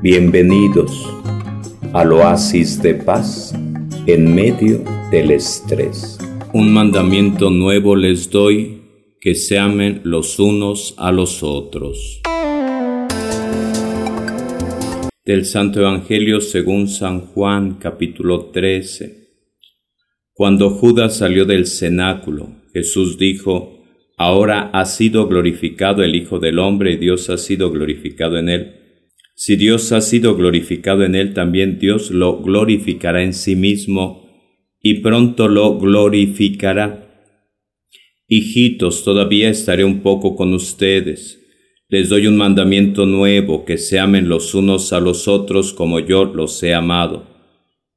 Bienvenidos al oasis de paz en medio del estrés. Un mandamiento nuevo les doy, que se amen los unos a los otros. Del Santo Evangelio según San Juan capítulo 13. Cuando Judas salió del cenáculo, Jesús dijo, Ahora ha sido glorificado el Hijo del Hombre y Dios ha sido glorificado en él si Dios ha sido glorificado en él, también Dios lo glorificará en sí mismo y pronto lo glorificará. Hijitos, todavía estaré un poco con ustedes. Les doy un mandamiento nuevo, que se amen los unos a los otros como yo los he amado.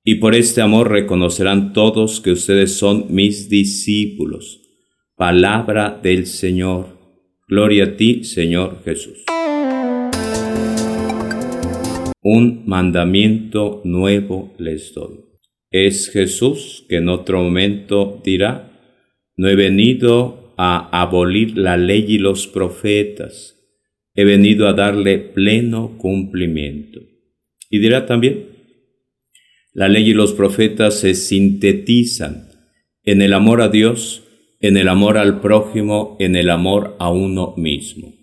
Y por este amor reconocerán todos que ustedes son mis discípulos. Palabra del Señor. Gloria a ti, Señor Jesús. Un mandamiento nuevo les doy. Es Jesús que en otro momento dirá, no he venido a abolir la ley y los profetas, he venido a darle pleno cumplimiento. Y dirá también, la ley y los profetas se sintetizan en el amor a Dios, en el amor al prójimo, en el amor a uno mismo.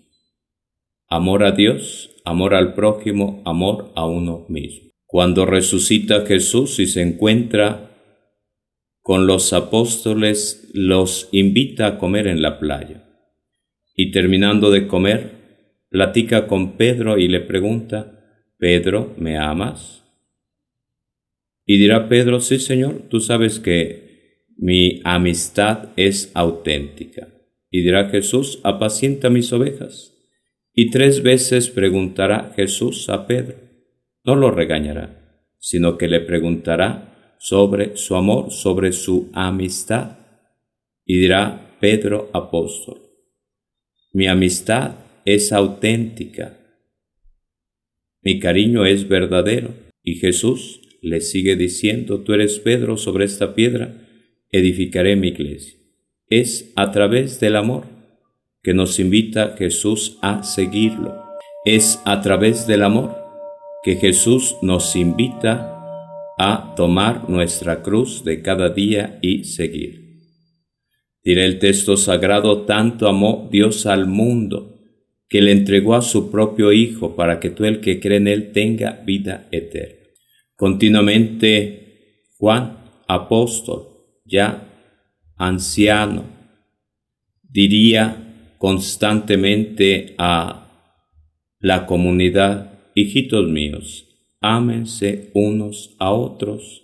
Amor a Dios, amor al prójimo, amor a uno mismo. Cuando resucita Jesús y se encuentra con los apóstoles, los invita a comer en la playa. Y terminando de comer, platica con Pedro y le pregunta, Pedro, ¿me amas? Y dirá Pedro, sí Señor, tú sabes que mi amistad es auténtica. Y dirá Jesús, apacienta mis ovejas. Y tres veces preguntará Jesús a Pedro. No lo regañará, sino que le preguntará sobre su amor, sobre su amistad. Y dirá Pedro apóstol, mi amistad es auténtica, mi cariño es verdadero. Y Jesús le sigue diciendo, tú eres Pedro, sobre esta piedra edificaré mi iglesia. Es a través del amor que nos invita Jesús a seguirlo. Es a través del amor que Jesús nos invita a tomar nuestra cruz de cada día y seguir. Diré el texto sagrado, tanto amó Dios al mundo, que le entregó a su propio Hijo para que todo el que cree en Él tenga vida eterna. Continuamente, Juan, apóstol, ya anciano, diría constantemente a la comunidad, hijitos míos, ámense unos a otros.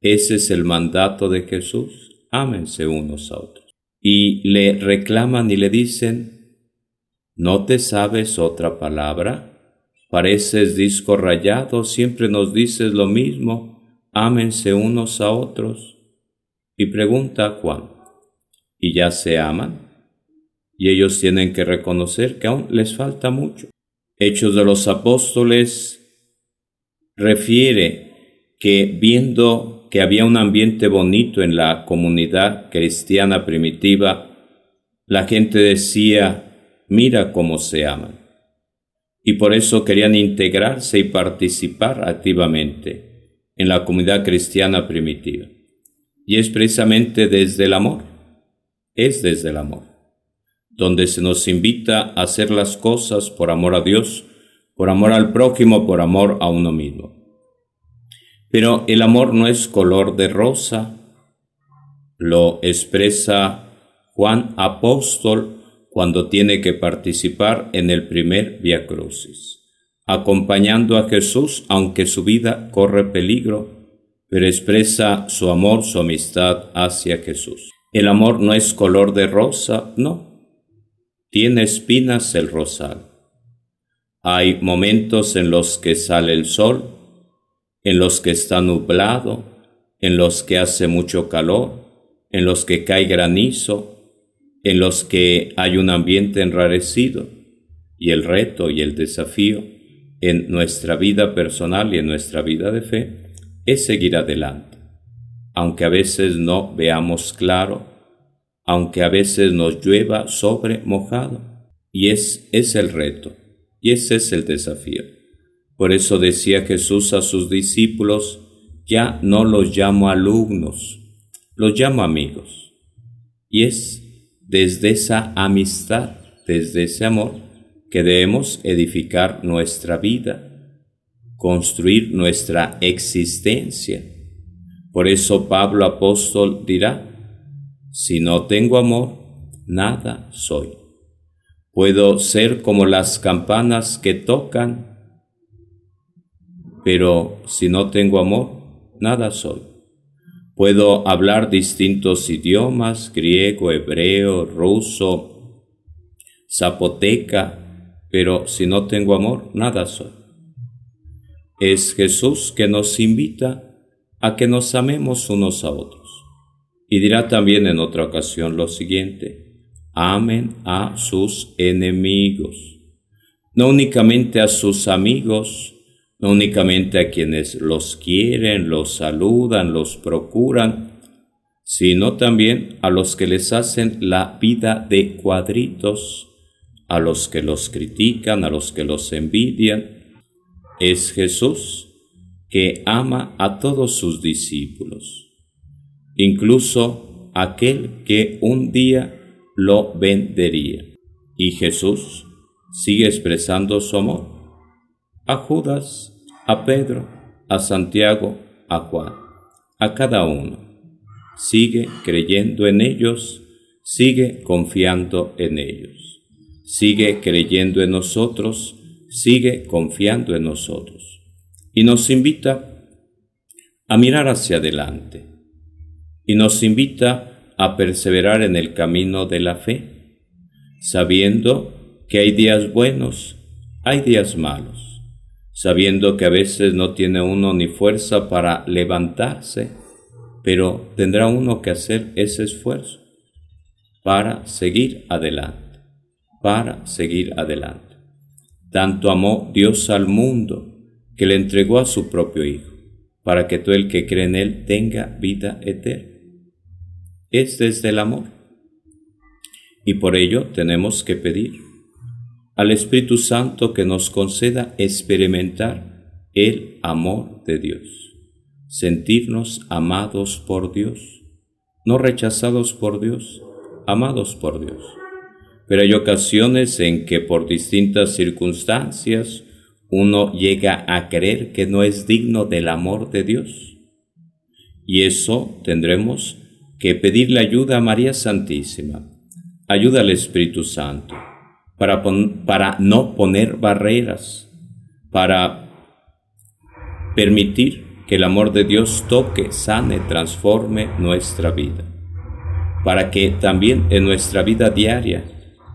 Ese es el mandato de Jesús, ámense unos a otros. Y le reclaman y le dicen, ¿no te sabes otra palabra? Pareces disco rayado, siempre nos dices lo mismo, ámense unos a otros. Y pregunta a Juan, ¿y ya se aman? Y ellos tienen que reconocer que aún les falta mucho. Hechos de los Apóstoles refiere que viendo que había un ambiente bonito en la comunidad cristiana primitiva, la gente decía, mira cómo se aman. Y por eso querían integrarse y participar activamente en la comunidad cristiana primitiva. Y es precisamente desde el amor, es desde el amor donde se nos invita a hacer las cosas por amor a Dios, por amor al prójimo, por amor a uno mismo. Pero el amor no es color de rosa, lo expresa Juan Apóstol cuando tiene que participar en el primer Via Crucis, acompañando a Jesús aunque su vida corre peligro, pero expresa su amor, su amistad hacia Jesús. El amor no es color de rosa, no, tiene espinas el rosal. Hay momentos en los que sale el sol, en los que está nublado, en los que hace mucho calor, en los que cae granizo, en los que hay un ambiente enrarecido. Y el reto y el desafío en nuestra vida personal y en nuestra vida de fe es seguir adelante, aunque a veces no veamos claro aunque a veces nos llueva sobre mojado. Y es, es el reto, y ese es el desafío. Por eso decía Jesús a sus discípulos, ya no los llamo alumnos, los llamo amigos. Y es desde esa amistad, desde ese amor, que debemos edificar nuestra vida, construir nuestra existencia. Por eso Pablo apóstol dirá, si no tengo amor, nada soy. Puedo ser como las campanas que tocan, pero si no tengo amor, nada soy. Puedo hablar distintos idiomas, griego, hebreo, ruso, zapoteca, pero si no tengo amor, nada soy. Es Jesús que nos invita a que nos amemos unos a otros. Y dirá también en otra ocasión lo siguiente, amen a sus enemigos, no únicamente a sus amigos, no únicamente a quienes los quieren, los saludan, los procuran, sino también a los que les hacen la vida de cuadritos, a los que los critican, a los que los envidian. Es Jesús que ama a todos sus discípulos, incluso aquel que un día lo vendería. Y Jesús sigue expresando su amor a Judas, a Pedro, a Santiago, a Juan, a cada uno. Sigue creyendo en ellos, sigue confiando en ellos sigue creyendo en nosotros, sigue confiando en nosotros. Y nos invita a mirar hacia adelante. Y nos invita a perseverar en el camino de la fe, sabiendo que hay días buenos, hay días malos, sabiendo que a veces no tiene uno ni fuerza para levantarse, pero tendrá uno que hacer ese esfuerzo para seguir adelante para seguir adelante. Tanto amó Dios al mundo que le entregó a su propio Hijo, para que todo el que cree en Él tenga vida eterna. Este es el amor. Y por ello tenemos que pedir al Espíritu Santo que nos conceda experimentar el amor de Dios, sentirnos amados por Dios, no rechazados por Dios, amados por Dios pero hay ocasiones en que por distintas circunstancias uno llega a creer que no es digno del amor de Dios. Y eso tendremos que pedirle ayuda a María Santísima, ayuda al Espíritu Santo, para, para no poner barreras, para permitir que el amor de Dios toque, sane, transforme nuestra vida, para que también en nuestra vida diaria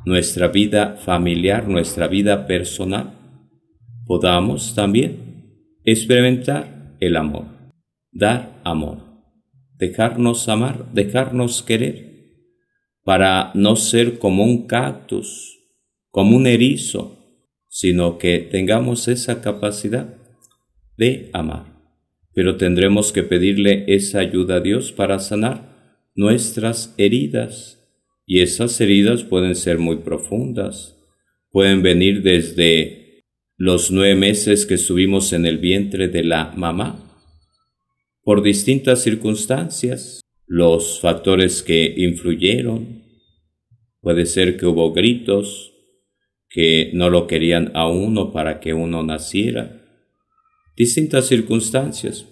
nuestra vida familiar, nuestra vida personal, podamos también experimentar el amor, dar amor, dejarnos amar, dejarnos querer, para no ser como un cactus, como un erizo, sino que tengamos esa capacidad de amar. Pero tendremos que pedirle esa ayuda a Dios para sanar nuestras heridas y esas heridas pueden ser muy profundas, pueden venir desde los nueve meses que estuvimos en el vientre de la mamá, por distintas circunstancias, los factores que influyeron, puede ser que hubo gritos, que no lo querían a uno para que uno naciera, distintas circunstancias,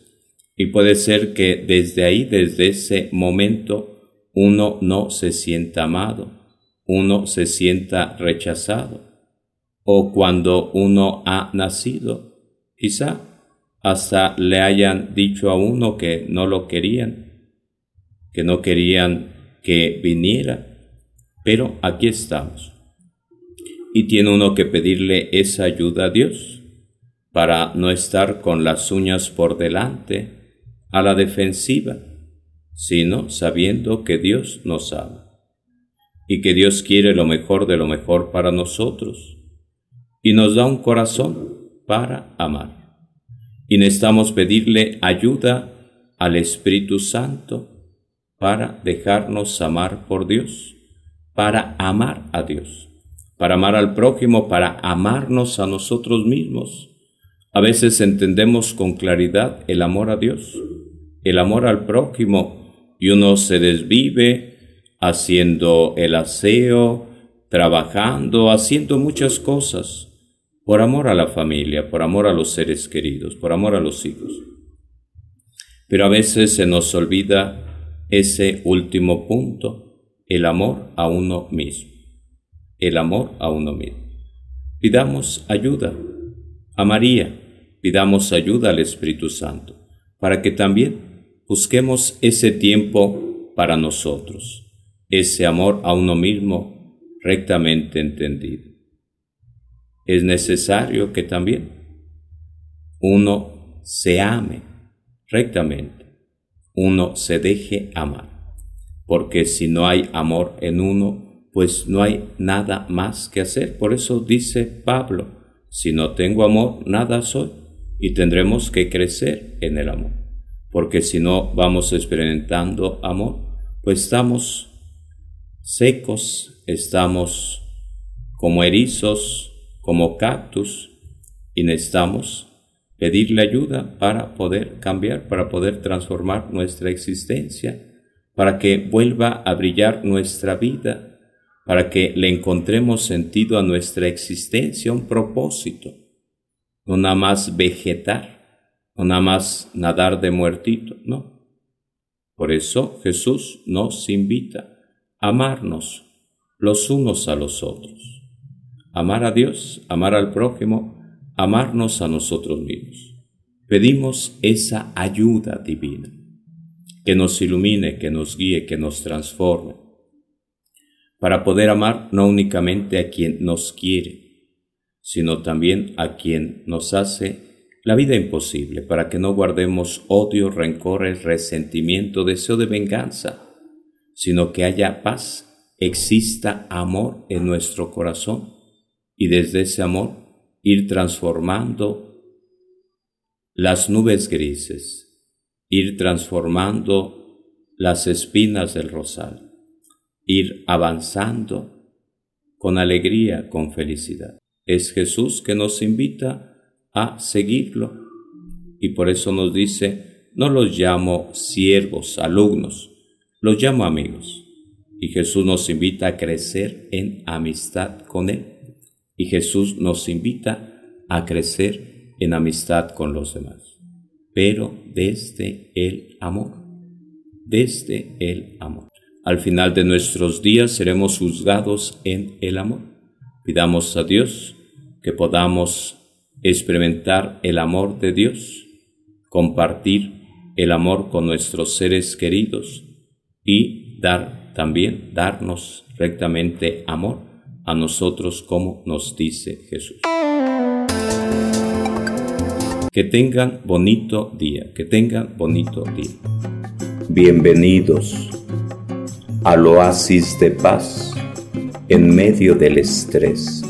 y puede ser que desde ahí, desde ese momento, uno no se sienta amado, uno se sienta rechazado, o cuando uno ha nacido, quizá hasta le hayan dicho a uno que no lo querían, que no querían que viniera, pero aquí estamos. Y tiene uno que pedirle esa ayuda a Dios para no estar con las uñas por delante, a la defensiva, sino sabiendo que Dios nos ama y que Dios quiere lo mejor de lo mejor para nosotros y nos da un corazón para amar. Y necesitamos pedirle ayuda al Espíritu Santo para dejarnos amar por Dios, para amar a Dios, para amar al prójimo, para amarnos a nosotros mismos, A veces entendemos con claridad el amor a Dios, el amor al prójimo, y uno se desvive haciendo el aseo, trabajando, haciendo muchas cosas, por amor a la familia, por amor a los seres queridos, por amor a los hijos. Pero a veces se nos olvida ese último punto, el amor a uno mismo. El amor a uno mismo. Pidamos ayuda a María, pidamos ayuda al Espíritu Santo, para que también busquemos ese tiempo para nosotros, ese amor a uno mismo rectamente entendido. Es necesario que también uno se ame rectamente, uno se deje amar, porque si no hay amor en uno, pues no hay nada más que hacer. Por eso dice Pablo, si no tengo amor, nada soy, y tendremos que crecer en el amor, porque si no vamos experimentando amor, pues estamos secos, estamos como erizos, como cactus, y necesitamos pedirle ayuda para poder cambiar, para poder transformar nuestra existencia, para que vuelva a brillar nuestra vida, para que le encontremos sentido a nuestra existencia, un propósito, no nada más vegetar, no nada más nadar de muertito, no. Por eso Jesús nos invita a amarnos los unos a los otros, amar a Dios, amar al prójimo, amarnos a nosotros mismos. Pedimos esa ayuda divina, que nos ilumine, que nos guíe, que nos transforme, para poder amar no únicamente a quien nos quiere, sino también a quien nos hace la vida imposible, para que no guardemos odio, rencores, resentimiento, deseo de venganza, sino que haya paz, exista amor en nuestro corazón y desde ese amor ir transformando las nubes grises, ir transformando las espinas del rosal, ir avanzando con alegría, con felicidad. Es Jesús que nos invita a seguirlo y por eso nos dice, no los llamo siervos, alumnos, los llamo amigos. Y Jesús nos invita a crecer en amistad con Él y Jesús nos invita a crecer en amistad con los demás, pero desde el amor, desde el amor. Al final de nuestros días seremos juzgados en el amor. Pidamos a Dios que podamos experimentar el amor de Dios, compartir el amor con nuestros seres queridos y dar también, darnos rectamente amor a nosotros como nos dice Jesús. Que tengan bonito día, que tengan bonito día. Bienvenidos al oasis de paz en medio del estrés.